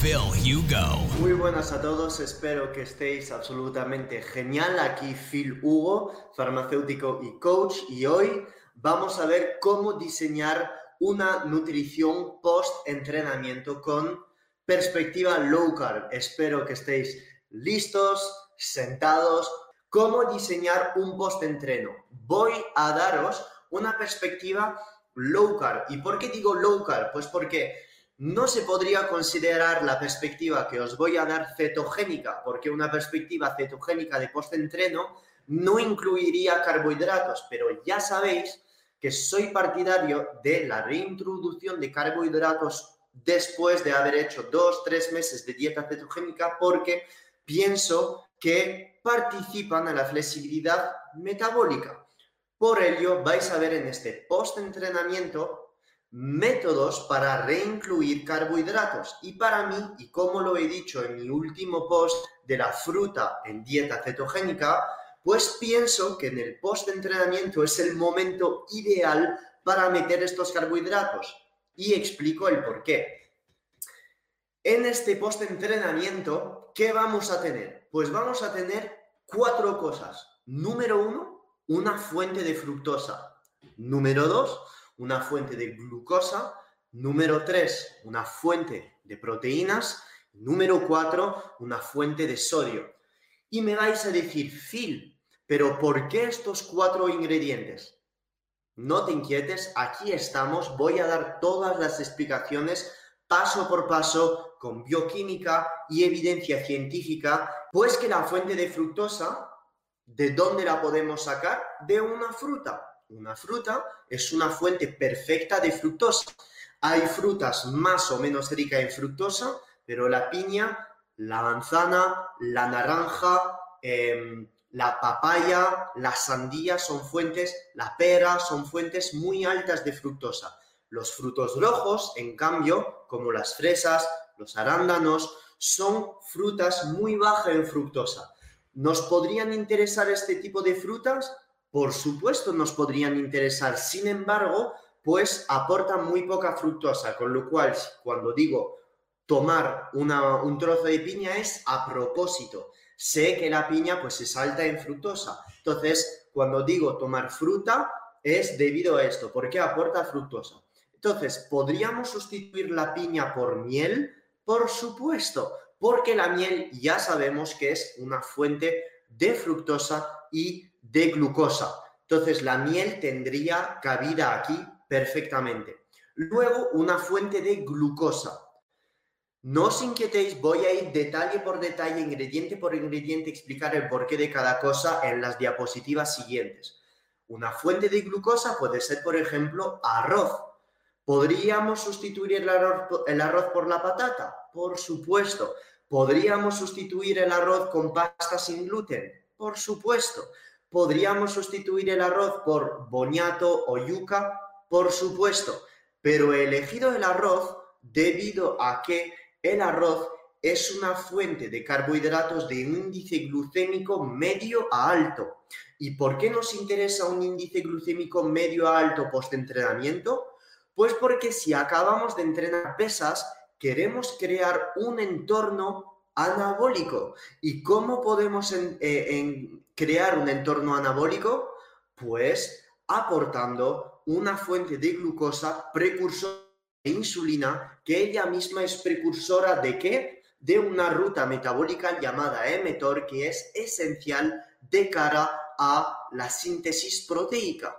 Phil Hugo. Muy buenas a todos, espero que estéis absolutamente genial. Aquí Phil Hugo, farmacéutico y coach, y hoy vamos a ver cómo diseñar una nutrición post-entrenamiento con perspectiva low carb. Espero que estéis listos, sentados. ¿Cómo diseñar un post-entreno? Voy a daros una perspectiva low carb. ¿Y por qué digo low carb? Pues porque no se podría considerar la perspectiva que os voy a dar cetogénica, porque una perspectiva cetogénica de post-entreno no incluiría carbohidratos, pero ya sabéis que soy partidario de la reintroducción de carbohidratos después de haber hecho dos, tres meses de dieta cetogénica, porque pienso que participan en la flexibilidad metabólica. Por ello, vais a ver en este post-entrenamiento métodos para reincluir carbohidratos. Y para mí, y como lo he dicho en mi último post de la fruta en dieta cetogénica, pues pienso que en el post-entrenamiento es el momento ideal para meter estos carbohidratos. Y explico el por qué. En este post-entrenamiento, ¿qué vamos a tener? Pues vamos a tener cuatro cosas. Número uno, una fuente de fructosa. Número dos, una fuente de glucosa. Número tres, una fuente de proteínas. Número cuatro, una fuente de sodio. Y me vais a decir, Phil, pero ¿por qué estos cuatro ingredientes? No te inquietes, aquí estamos, voy a dar todas las explicaciones paso por paso, con bioquímica y evidencia científica, pues que la fuente de fructosa, ¿de dónde la podemos sacar? De una fruta. Una fruta es una fuente perfecta de fructosa. Hay frutas más o menos ricas en fructosa, pero la piña, la manzana, la naranja, eh, la papaya, la sandía son fuentes, la pera son fuentes muy altas de fructosa. Los frutos rojos, en cambio, como las fresas, los arándanos, son frutas muy bajas en fructosa. ¿Nos podrían interesar este tipo de frutas? Por supuesto nos podrían interesar. Sin embargo, pues aportan muy poca fructosa, con lo cual cuando digo tomar un trozo de piña es a propósito. Sé que la piña pues es alta en fructosa. Entonces, cuando digo tomar fruta es debido a esto, porque aporta fructosa. Entonces, ¿podríamos sustituir la piña por miel? Por supuesto, porque la miel ya sabemos que es una fuente de fructosa y de glucosa. Entonces, la miel tendría cabida aquí perfectamente. Luego, una fuente de glucosa. No os inquietéis, voy a ir detalle por detalle, ingrediente por ingrediente, explicar el porqué de cada cosa en las diapositivas siguientes. Una fuente de glucosa puede ser, por ejemplo, arroz. ¿Podríamos sustituir el arroz, por la patata? Por supuesto. ¿Podríamos sustituir el arroz con pasta sin gluten? Por supuesto. ¿Podríamos sustituir el arroz por boniato o yuca? Por supuesto. Pero he elegido el arroz debido a que el arroz es una fuente de carbohidratos de un índice glucémico medio a alto. ¿Y por qué nos interesa un índice glucémico medio a alto post-entrenamiento? Pues porque si acabamos de entrenar pesas, queremos crear un entorno anabólico. ¿Y cómo podemos eh, crear un entorno anabólico? Pues aportando una fuente de glucosa precursora de insulina, que ella misma es precursora de qué? De una ruta metabólica llamada mTOR, que es esencial de cara a la síntesis proteica.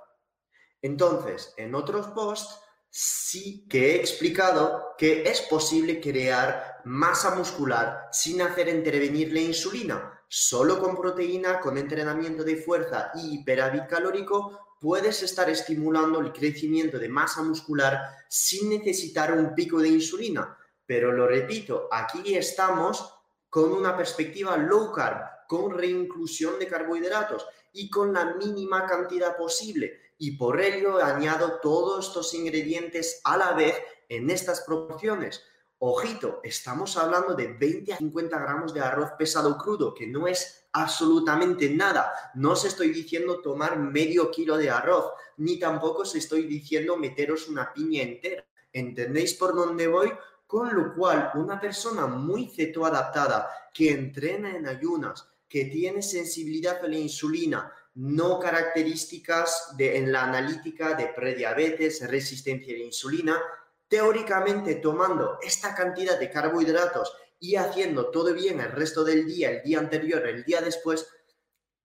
Entonces, en otros posts sí que he explicado que es posible crear masa muscular sin hacer intervenir la insulina. Solo con proteína, con entrenamiento de fuerza y hiperávit calórico, puedes estar estimulando el crecimiento de masa muscular sin necesitar un pico de insulina. Pero lo repito, aquí estamos con una perspectiva low carb, con reinclusión de carbohidratos y con la mínima cantidad posible. Y por ello añado todos estos ingredientes a la vez en estas proporciones. Ojito, estamos hablando de 20 a 50 gramos de arroz pesado crudo, que no es absolutamente nada. No os estoy diciendo tomar medio kilo de arroz, ni tampoco os estoy diciendo meteros una piña entera. ¿Entendéis por dónde voy? Con lo cual, una persona muy cetoadaptada que entrena en ayunas, que tiene sensibilidad a la insulina, no características de, en la analítica de prediabetes, resistencia a la insulina, teóricamente tomando esta cantidad de carbohidratos y haciendo todo bien el resto del día, el día anterior, el día después,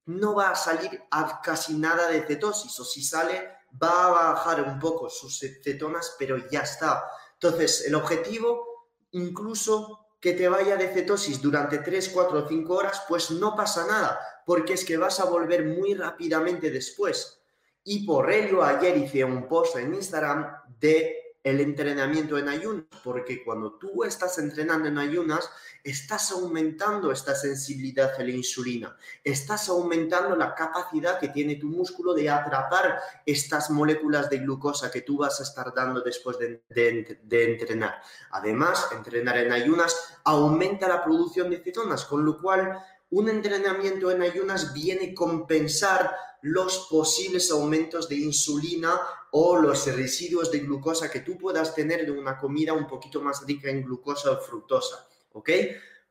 no va a salir a casi nada de cetosis o si sale va a bajar un poco sus cetonas, pero ya está. Entonces, el objetivo, incluso que te vaya de cetosis durante 3, 4 o 5 horas, pues no pasa nada, porque es que vas a volver muy rápidamente después. Y por ello, ayer hice un post en Instagram de el entrenamiento en ayunas, porque cuando tú estás entrenando en ayunas, estás aumentando esta sensibilidad a la insulina, estás aumentando la capacidad que tiene tu músculo de atrapar estas moléculas de glucosa que tú vas a estar dando después de, entrenar. Además, entrenar en ayunas aumenta la producción de cetonas, con lo cual un entrenamiento en ayunas viene a compensar los posibles aumentos de insulina o los residuos de glucosa que tú puedas tener de una comida un poquito más rica en glucosa o fructosa, ¿ok?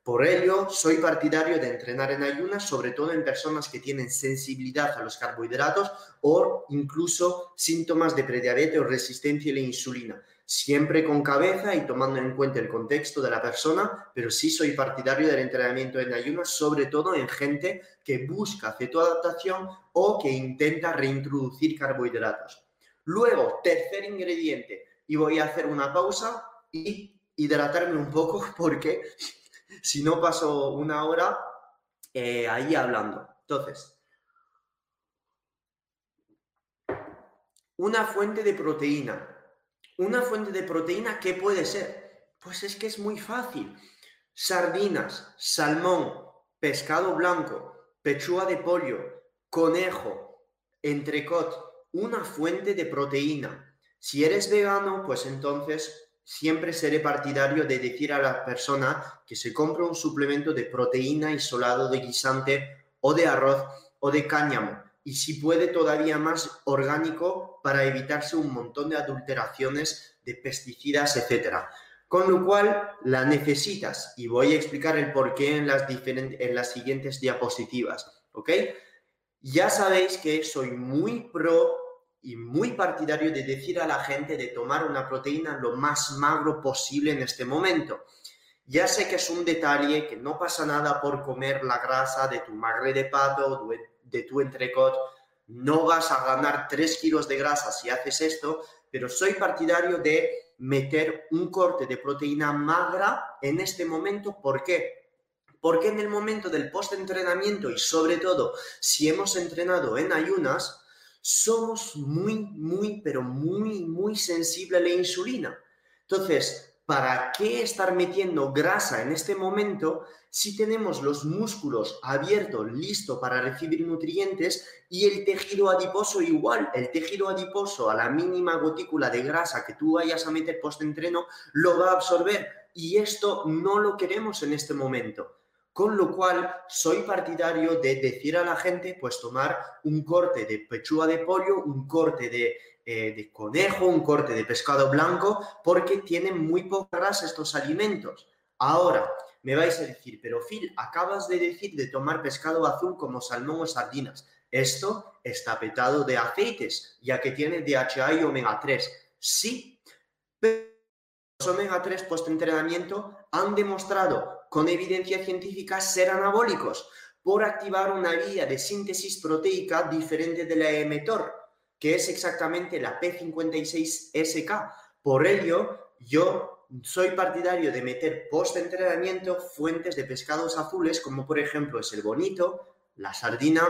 Por ello, soy partidario de entrenar en ayunas, sobre todo en personas que tienen sensibilidad a los carbohidratos o incluso síntomas de prediabetes o resistencia a la insulina siempre con cabeza y tomando en cuenta el contexto de la persona, pero sí soy partidario del entrenamiento en ayunas, sobre todo en gente que busca cetoadaptación o que intenta reintroducir carbohidratos. Luego, tercer ingrediente, y voy a hacer una pausa y hidratarme un poco porque si no paso una hora eh, ahí hablando. Entonces, una fuente de proteína una fuente de proteína, ¿qué puede ser? Pues es que es muy fácil. Sardinas, salmón, pescado blanco, pechuga de pollo, conejo, entrecot, una fuente de proteína. Si eres vegano, pues entonces siempre seré partidario de decir a la persona que se compre un suplemento de proteína isolado de guisante o de arroz o de cáñamo y si puede todavía más orgánico para evitarse un montón de adulteraciones de pesticidas, etc. Con lo cual la necesitas y voy a explicar el por qué en las, en las siguientes diapositivas. ¿Ok? Ya sabéis que soy muy pro y muy partidario de decir a la gente de tomar una proteína lo más magro posible en este momento. Ya sé que es un detalle, que no pasa nada por comer la grasa de tu magre de pato, de tu entrecot, no vas a ganar 3 kilos de grasa si haces esto, pero soy partidario de meter un corte de proteína magra en este momento. ¿Por qué? Porque en el momento del post-entrenamiento y sobre todo si hemos entrenado en ayunas, somos muy, muy, pero muy, muy sensibles a la insulina. Entonces, ¿para qué estar metiendo grasa en este momento si tenemos los músculos abiertos, listo para recibir nutrientes y el tejido adiposo igual? El tejido adiposo a la mínima gotícula de grasa que tú vayas a meter post-entreno lo va a absorber y esto no lo queremos en este momento. Con lo cual, soy partidario de decir a la gente, pues tomar un corte de pechuga de pollo, un corte de eh, de conejo, un corte de pescado blanco, porque tienen muy poca grasa estos alimentos. Ahora, me vais a decir, pero Phil, acabas de decir de tomar pescado azul como salmón o sardinas. Esto está petado de aceites, ya que tiene DHA y omega 3. Sí, pero los omega 3 post-entrenamiento han demostrado con evidencia científica ser anabólicos por activar una vía de síntesis proteica diferente de la mTOR que es exactamente la P56SK. Por ello, yo soy partidario de meter post-entrenamiento fuentes de pescados azules, como por ejemplo es el bonito, la sardina,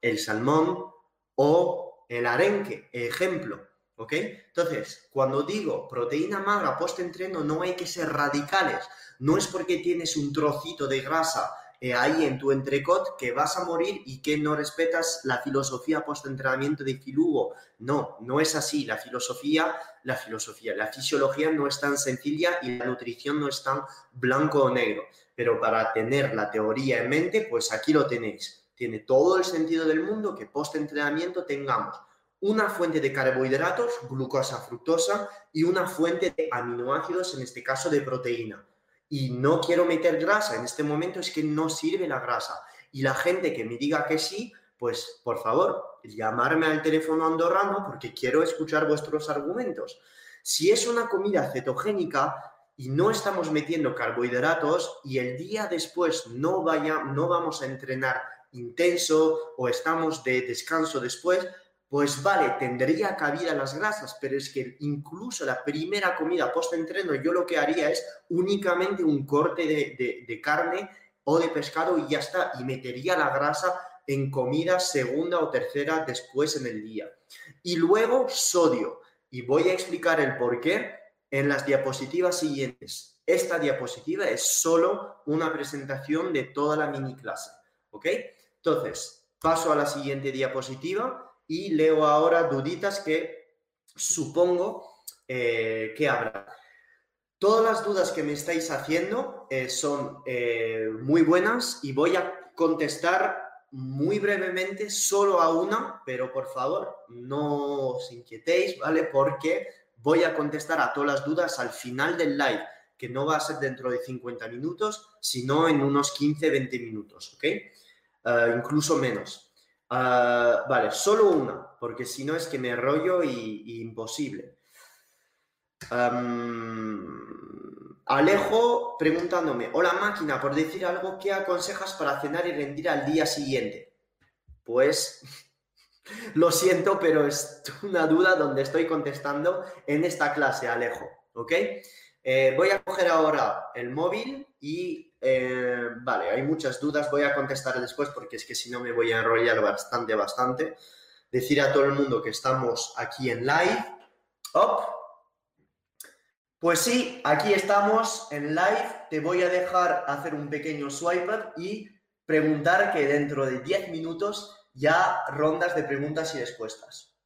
el salmón o el arenque, ejemplo. ¿Ok? Entonces, cuando digo proteína magra post-entreno, no hay que ser radicales. No es porque tienes un trocito de grasa eh, ahí en tu entrecot que vas a morir y que no respetas la filosofía post-entrenamiento de Filugo. No, no es así. La filosofía, la filosofía, la fisiología no es tan sencilla y la nutrición no es tan blanco o negro. Pero para tener la teoría en mente, pues aquí lo tenéis. Tiene todo el sentido del mundo que post-entrenamiento tengamos una fuente de carbohidratos, glucosa, fructosa, y una fuente de aminoácidos, en este caso de proteína. Y no quiero meter grasa, en este momento es que no sirve la grasa. Y la gente que me diga que sí, pues por favor, llamarme al teléfono andorrano porque quiero escuchar vuestros argumentos. Si es una comida cetogénica y no estamos metiendo carbohidratos y el día después no, vaya, no vamos a entrenar intenso o estamos de descanso después, pues vale, tendría cabida las grasas, pero es que incluso la primera comida post-entreno yo lo que haría es únicamente un corte de, carne o de pescado y ya está, y metería la grasa en comida segunda o tercera después en el día. Y luego sodio, y voy a explicar el por qué en las diapositivas siguientes. Esta diapositiva es solo una presentación de toda la mini clase, ¿ok? Entonces, paso a la siguiente diapositiva y leo ahora duditas que supongo eh, que habrá. Todas las dudas que me estáis haciendo eh, son eh, muy buenas y voy a contestar muy brevemente solo a una, pero por favor no os inquietéis, ¿vale? Porque voy a contestar a todas las dudas al final del live, que no va a ser dentro de 50 minutos, sino en unos 15-20 minutos, ¿ok? incluso menos. Ah, vale, solo una, porque si no es que me rollo y, imposible. Alejo preguntándome, hola máquina, por decir algo, ¿qué aconsejas para cenar y rendir al día siguiente? Pues lo siento, pero es una duda donde estoy contestando en esta clase, Alejo, ¿ok? Eh, voy a coger ahora el móvil y eh, vale, hay muchas dudas, voy a contestar después porque es que si no me voy a enrollar bastante, bastante. Decir a todo el mundo que estamos aquí en live. Pues sí, aquí estamos en live. Te voy a dejar hacer un pequeño swipe y preguntar que dentro de 10 minutos ya rondas de preguntas y respuestas.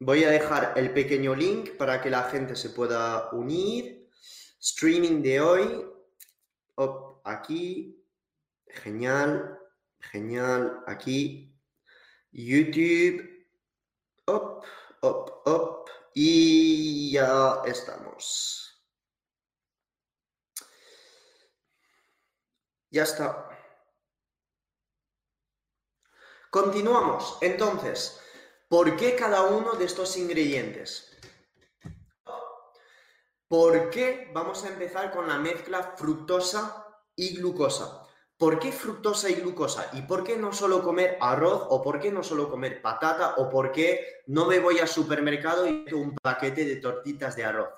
Voy a dejar el pequeño link para que la gente se pueda unir. Streaming de hoy. aquí. Genial. Genial. Aquí. YouTube. Op, op, op. Y ya estamos. Ya está. Continuamos. Entonces, ¿por qué cada uno de estos ingredientes? ¿Por qué vamos a empezar con la mezcla fructosa y glucosa? ¿Por qué fructosa y glucosa? ¿Y por qué no solo comer arroz? ¿O por qué no solo comer patata? ¿O por qué no me voy al supermercado y un paquete de tortitas de arroz?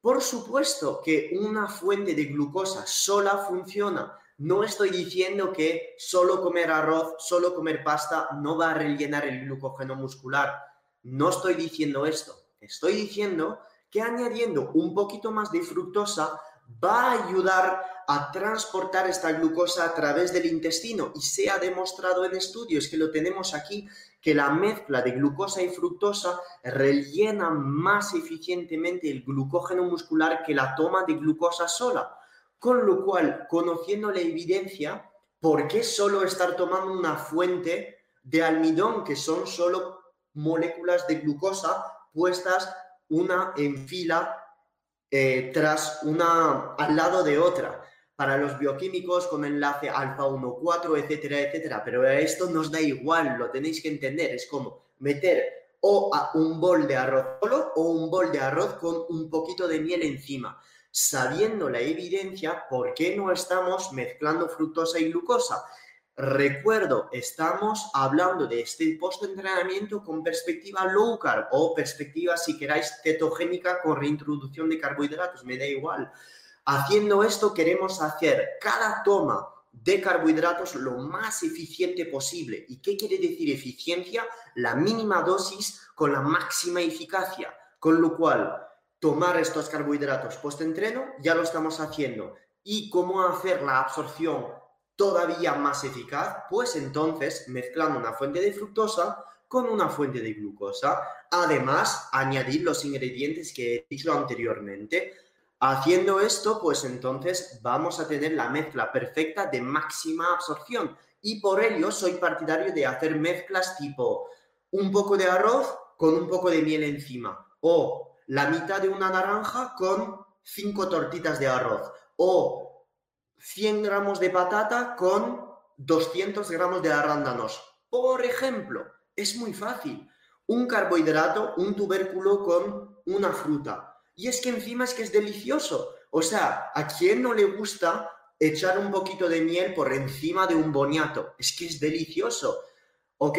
Por supuesto que una fuente de glucosa sola funciona. No estoy diciendo que solo comer arroz, solo comer pasta no va a rellenar el glucógeno muscular. No estoy diciendo esto. Estoy diciendo que añadiendo un poquito más de fructosa va a ayudar a transportar esta glucosa a través del intestino y se ha demostrado en estudios que lo tenemos aquí que la mezcla de glucosa y fructosa rellena más eficientemente el glucógeno muscular que la toma de glucosa sola. Con lo cual, conociendo la evidencia, ¿por qué solo estar tomando una fuente de almidón que son solo moléculas de glucosa puestas una en fila eh, tras una al lado de otra. Para los bioquímicos con enlace alfa 1,4, etcétera, etcétera. Pero esto nos da igual, lo tenéis que entender. Es como meter o un bol de arroz solo o un bol de arroz con un poquito de miel encima. Sabiendo la evidencia, ¿por qué no estamos mezclando fructosa y glucosa? Recuerdo, estamos hablando de este post-entrenamiento con perspectiva low carb o perspectiva, si queráis, cetogénica con reintroducción de carbohidratos, me da igual. Haciendo esto queremos hacer cada toma de carbohidratos lo más eficiente posible. ¿Y qué quiere decir eficiencia? La mínima dosis con la máxima eficacia. Con lo cual, tomar estos carbohidratos post-entreno ya lo estamos haciendo. ¿Y cómo hacer la absorción todavía más eficaz? Pues entonces mezclando una fuente de fructosa con una fuente de glucosa. Además, añadir los ingredientes que he dicho anteriormente. Haciendo esto, pues entonces vamos a tener la mezcla perfecta de máxima absorción. Y por ello soy partidario de hacer mezclas tipo un poco de arroz con un poco de miel encima. O la mitad de una naranja con cinco tortitas de arroz. O 100 gramos de patata con 200 gramos de arándanos. Por ejemplo, es muy fácil. Un carbohidrato, un tubérculo con una fruta y es que encima es que es delicioso. O sea, ¿a quién no le gusta echar un poquito de miel por encima de un boniato? Es que es delicioso. ¿Ok?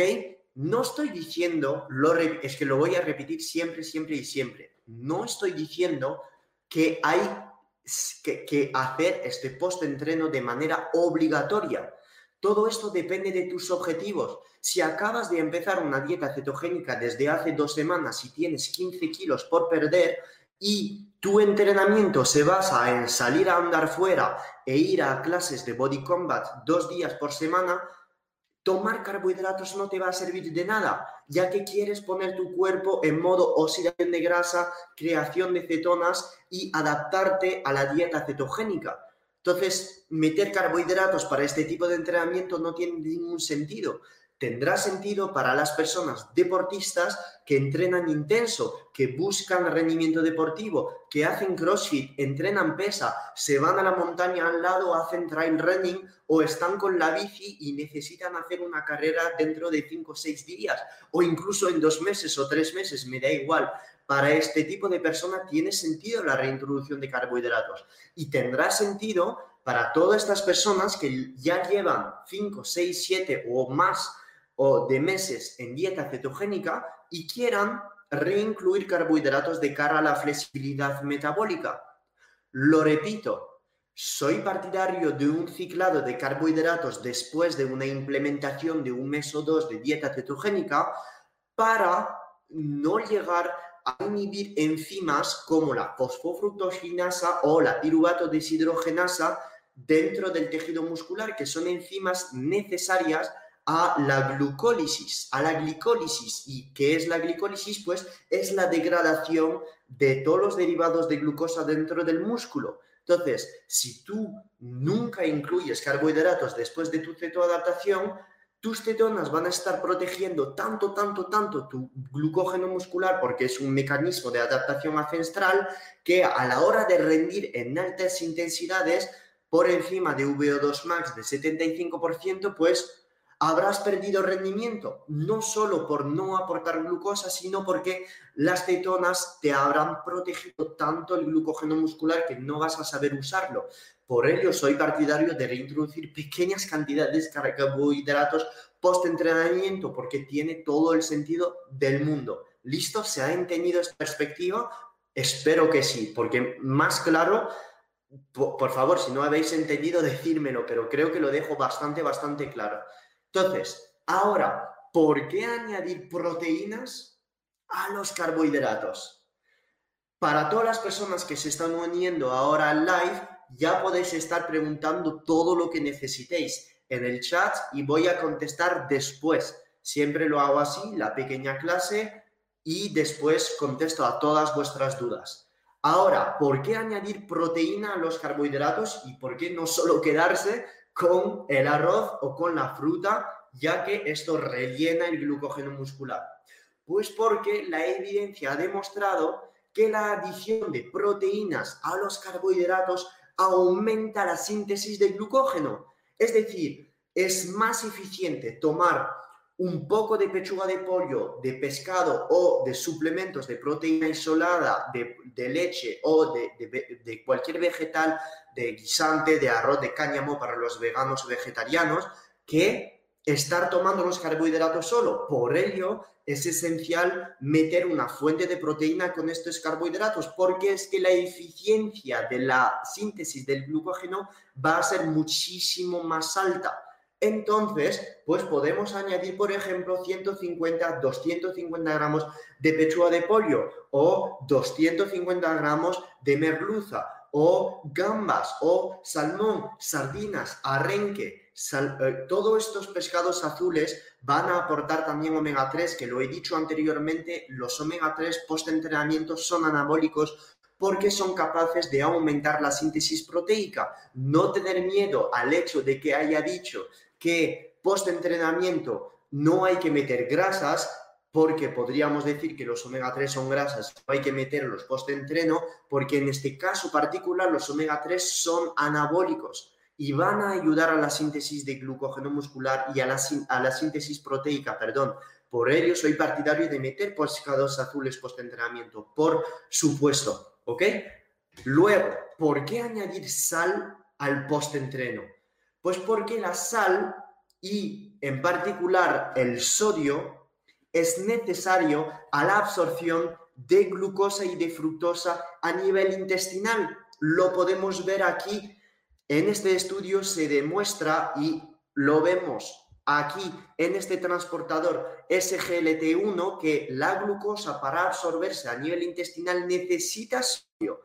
No estoy diciendo, lo es que lo voy a repetir siempre, siempre y siempre. No estoy diciendo que hay que, que hacer este post-entreno de manera obligatoria. Todo esto depende de tus objetivos. Si acabas de empezar una dieta cetogénica desde hace dos semanas y tienes 15 kilos por perder, y tu entrenamiento se basa en salir a andar fuera e ir a clases de body combat dos días por semana, tomar carbohidratos no te va a servir de nada, ya que quieres poner tu cuerpo en modo oxidación de grasa, creación de cetonas y adaptarte a la dieta cetogénica. Entonces, meter carbohidratos para este tipo de entrenamiento no tiene ningún sentido tendrá sentido para las personas deportistas que entrenan intenso, que buscan rendimiento deportivo, que hacen CrossFit, entrenan pesa, se van a la montaña al lado, hacen trail running o están con la bici y necesitan hacer una carrera dentro de 5 o 6 días o incluso en dos meses o tres meses, me da igual. Para este tipo de personas tiene sentido la reintroducción de carbohidratos y tendrá sentido para todas estas personas que ya llevan 5, 6, 7 o más o de meses en dieta cetogénica y quieran reincluir carbohidratos de cara a la flexibilidad metabólica. Lo repito, soy partidario de un ciclado de carbohidratos después de una implementación de un mes o dos de dieta cetogénica para no llegar a inhibir enzimas como la fosfofructoginasa o la piruvato deshidrogenasa dentro del tejido muscular, que son enzimas necesarias a la glucólisis, a la glicólisis. ¿Y qué es la glicólisis? Pues es la degradación de todos los derivados de glucosa dentro del músculo. Entonces, si tú nunca incluyes carbohidratos después de tu cetoadaptación, tus cetonas van a estar protegiendo tanto, tanto, tanto tu glucógeno muscular, porque es un mecanismo de adaptación ancestral, que a la hora de rendir en altas intensidades, por encima de VO2 max de 75%, pues habrás perdido rendimiento, no solo por no aportar glucosa, sino porque las cetonas te habrán protegido tanto el glucógeno muscular que no vas a saber usarlo. Por ello, soy partidario de reintroducir pequeñas cantidades de carbohidratos post-entrenamiento, porque tiene todo el sentido del mundo. ¿Listo? ¿Se ha entendido esta perspectiva? Espero que sí, porque más claro, por favor, si no habéis entendido, decírmelo, pero creo que lo dejo bastante, bastante claro. Entonces, ahora, ¿por qué añadir proteínas a los carbohidratos? Para todas las personas que se están uniendo ahora al live, ya podéis estar preguntando todo lo que necesitéis en el chat y voy a contestar después. Siempre lo hago así, la pequeña clase, y después contesto a todas vuestras dudas. Ahora, ¿por qué añadir proteína a los carbohidratos y por qué no solo quedarse con el arroz o con la fruta, ya que esto rellena el glucógeno muscular? Pues porque la evidencia ha demostrado que la adición de proteínas a los carbohidratos aumenta la síntesis de glucógeno. Es decir, es más eficiente tomar un poco de pechuga de pollo, de pescado o de suplementos de proteína isolada, de, leche o de, cualquier vegetal, de guisante, de arroz de cáñamo para los veganos o vegetarianos, que estar tomando los carbohidratos solo. Por ello, es esencial meter una fuente de proteína con estos carbohidratos, porque es que la eficiencia de la síntesis del glucógeno va a ser muchísimo más alta. Entonces, pues podemos añadir, por ejemplo, 150, 250 gramos de pechuga de pollo o 250 gramos de merluza o gambas o salmón, sardinas, arrenque. Eh, todos estos pescados azules van a aportar también omega 3, que lo he dicho anteriormente, los omega 3 post-entrenamiento son anabólicos porque son capaces de aumentar la síntesis proteica. No tener miedo al hecho de que haya dicho que post-entrenamiento no hay que meter grasas, porque podríamos decir que los omega 3 son grasas, no hay que meterlos post-entreno, porque en este caso particular los omega 3 son anabólicos y van a ayudar a la síntesis de glucógeno muscular y a la, síntesis proteica, perdón. Por ello soy partidario de meter pescados azules post-entrenamiento, por supuesto, ¿ok? Luego, ¿por qué añadir sal al post-entreno? Pues porque la sal y en particular el sodio es necesario a la absorción de glucosa y de fructosa a nivel intestinal. Lo podemos ver aquí. En este estudio se demuestra y lo vemos aquí en este transportador SGLT1 que la glucosa para absorberse a nivel intestinal necesita sodio.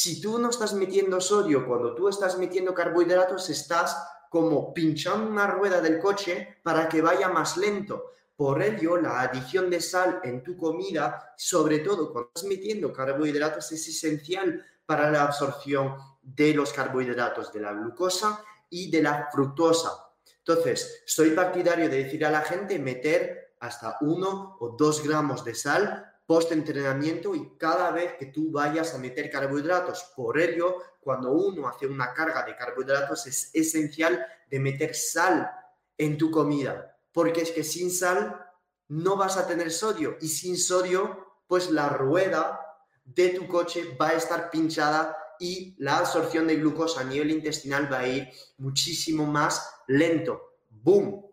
Si tú no estás metiendo sodio, cuando tú estás metiendo carbohidratos, estás como pinchando una rueda del coche para que vaya más lento. Por ello, la adición de sal en tu comida, sobre todo cuando estás metiendo carbohidratos, es esencial para la absorción de los carbohidratos, de la glucosa y de la fructosa. Entonces, soy partidario de decir a la gente meter hasta uno o dos gramos de sal post-entrenamiento y cada vez que tú vayas a meter carbohidratos. Por ello, cuando uno hace una carga de carbohidratos es esencial de meter sal en tu comida, porque es que sin sal no vas a tener sodio y sin sodio, pues la rueda de tu coche va a estar pinchada y la absorción de glucosa a nivel intestinal va a ir muchísimo más lento. ¡Boom!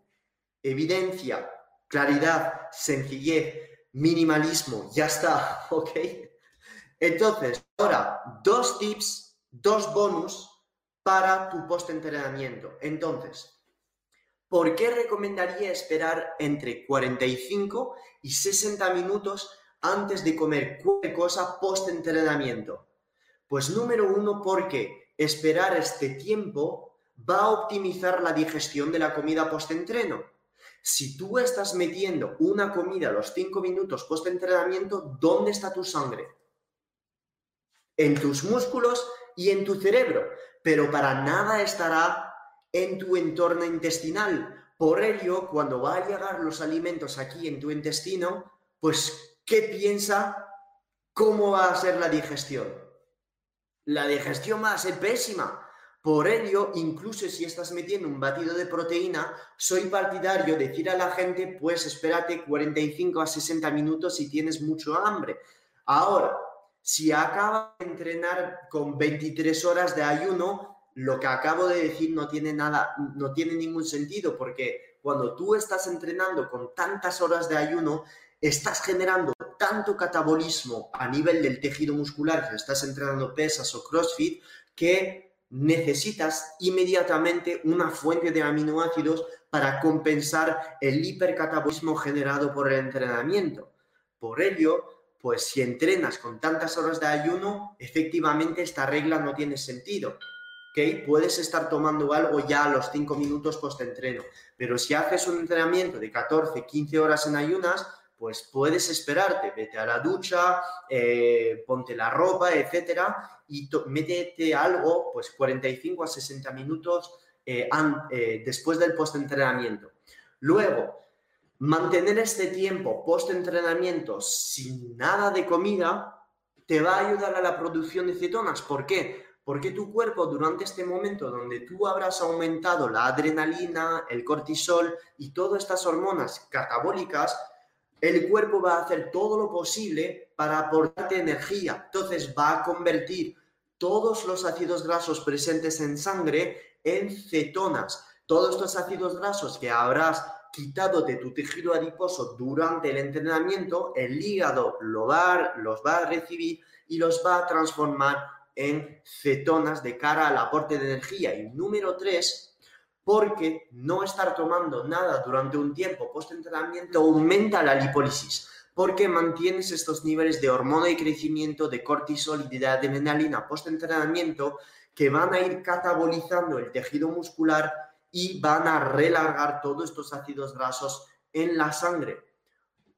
Evidencia, claridad, sencillez, minimalismo, ya está, ¿ok? Entonces, ahora, dos tips, dos bonus para tu post-entrenamiento. Entonces, ¿por qué recomendaría esperar entre 45 y 60 minutos antes de comer cualquier cosa post-entrenamiento? Pues número uno, porque esperar este tiempo va a optimizar la digestión de la comida post-entreno. Si tú estás metiendo una comida a los 5 minutos post-entrenamiento, ¿dónde está tu sangre? En tus músculos y en tu cerebro, pero para nada estará en tu entorno intestinal. Por ello, cuando va a llegar los alimentos aquí en tu intestino, pues, ¿qué piensa? ¿Cómo va a ser la digestión? La digestión va a ser pésima por ello, incluso si estás metiendo un batido de proteína, soy partidario de decir a la gente, pues espérate 45 a 60 minutos si tienes mucho hambre. Ahora, si acabas de entrenar con 23 horas de ayuno, lo que acabo de decir no tiene nada, no tiene ningún sentido, porque cuando tú estás entrenando con tantas horas de ayuno, estás generando tanto catabolismo a nivel del tejido muscular, que estás entrenando pesas o CrossFit, que necesitas inmediatamente una fuente de aminoácidos para compensar el hipercatabolismo generado por el entrenamiento. Por ello, pues si entrenas con tantas horas de ayuno, efectivamente esta regla no tiene sentido. ¿okay? Puedes estar tomando algo ya a los 5 minutos post-entreno, pero si haces un entrenamiento de 14, 15 horas en ayunas, pues puedes esperarte, vete a la ducha, eh, ponte la ropa, etcétera, y métete algo, pues 45 a 60 minutos eh, eh, después del post-entrenamiento. Luego, mantener este tiempo post-entrenamiento sin nada de comida te va a ayudar a la producción de cetonas. ¿Por qué? Porque tu cuerpo durante este momento donde tú habrás aumentado la adrenalina, el cortisol y todas estas hormonas catabólicas, el cuerpo va a hacer todo lo posible para aportarte energía. Entonces va a convertir todos los ácidos grasos presentes en sangre en cetonas. todos estos ácidos grasos que habrás quitado de tu tejido adiposo durante el entrenamiento, el hígado lo va, los va a recibir y los va a transformar en cetonas de cara al aporte de energía. Y número tres, porque no estar tomando nada durante un tiempo post-entrenamiento aumenta la lipólisis, porque mantienes estos niveles de hormona de crecimiento, de cortisol y de adrenalina post-entrenamiento que van a ir catabolizando el tejido muscular y van a relargar todos estos ácidos grasos en la sangre.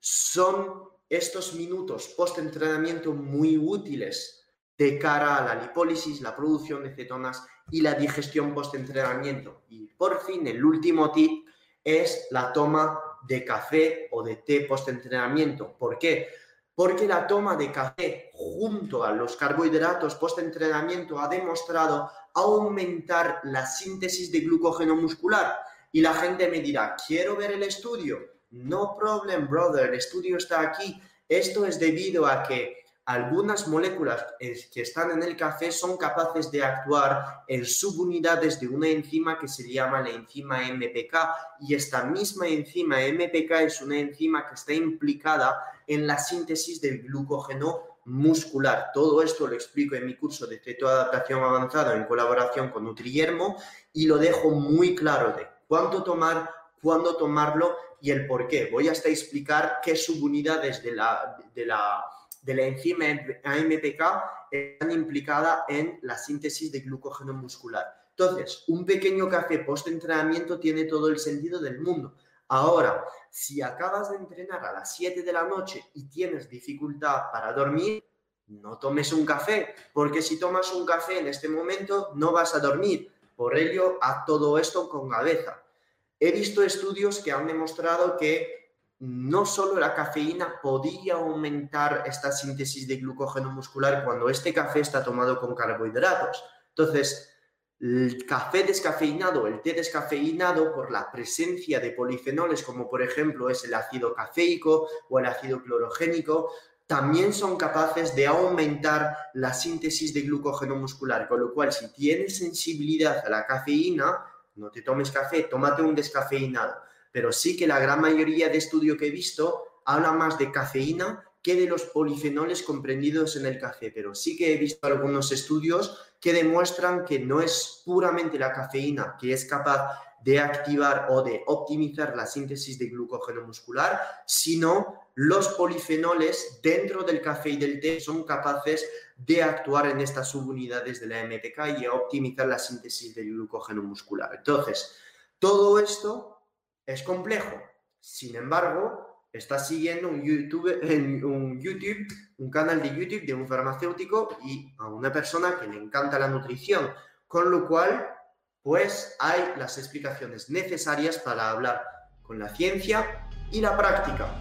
Son estos minutos post-entrenamiento muy útiles de cara a la lipólisis, la producción de cetonas y la digestión post-entrenamiento. Y por fin, el último tip es la toma de café o de té post-entrenamiento. ¿Por qué? Porque la toma de café junto a los carbohidratos post-entrenamiento ha demostrado aumentar la síntesis de glucógeno muscular. Y la gente me dirá, quiero ver el estudio. No problem, brother, el estudio está aquí. Esto es debido a que algunas moléculas que están en el café son capaces de actuar en subunidades de una enzima que se llama la enzima MPK y esta misma enzima MPK es una enzima que está implicada en la síntesis del glucógeno muscular. Todo esto lo explico en mi curso de cetoadaptación avanzado en colaboración con Nutriermo y lo dejo muy claro de cuánto tomar, cuándo tomarlo y el por qué. Voy hasta explicar qué subunidades de la, de la, de la enzima AMPK están implicadas en la síntesis de glucógeno muscular. Entonces, un pequeño café post-entrenamiento tiene todo el sentido del mundo. Ahora, si acabas de entrenar a las 7 de la noche y tienes dificultad para dormir, no tomes un café, porque si tomas un café en este momento no vas a dormir. Por ello, haz todo esto con cabeza. He visto estudios que han demostrado que no solo la cafeína podía aumentar esta síntesis de glucógeno muscular cuando este café está tomado con carbohidratos. Entonces, el café descafeinado, el té descafeinado, por la presencia de polifenoles como por ejemplo es el ácido cafeico o el ácido clorogénico, también son capaces de aumentar la síntesis de glucógeno muscular, con lo cual si tienes sensibilidad a la cafeína, no te tomes café, tómate un descafeinado. Pero sí que la gran mayoría de estudios que he visto habla más de cafeína que de los polifenoles comprendidos en el café, pero sí que he visto algunos estudios que demuestran que no es puramente la cafeína que es capaz de activar o de optimizar la síntesis de glucógeno muscular, sino los polifenoles dentro del café y del té son capaces de actuar en estas subunidades de la MPK y optimizar la síntesis de glucógeno muscular. Entonces, todo esto es complejo. Sin embargo, estás siguiendo un YouTube, un YouTube, un canal de YouTube de un farmacéutico y a una persona que le encanta la nutrición, con lo cual, pues hay las explicaciones necesarias para hablar con la ciencia y la práctica.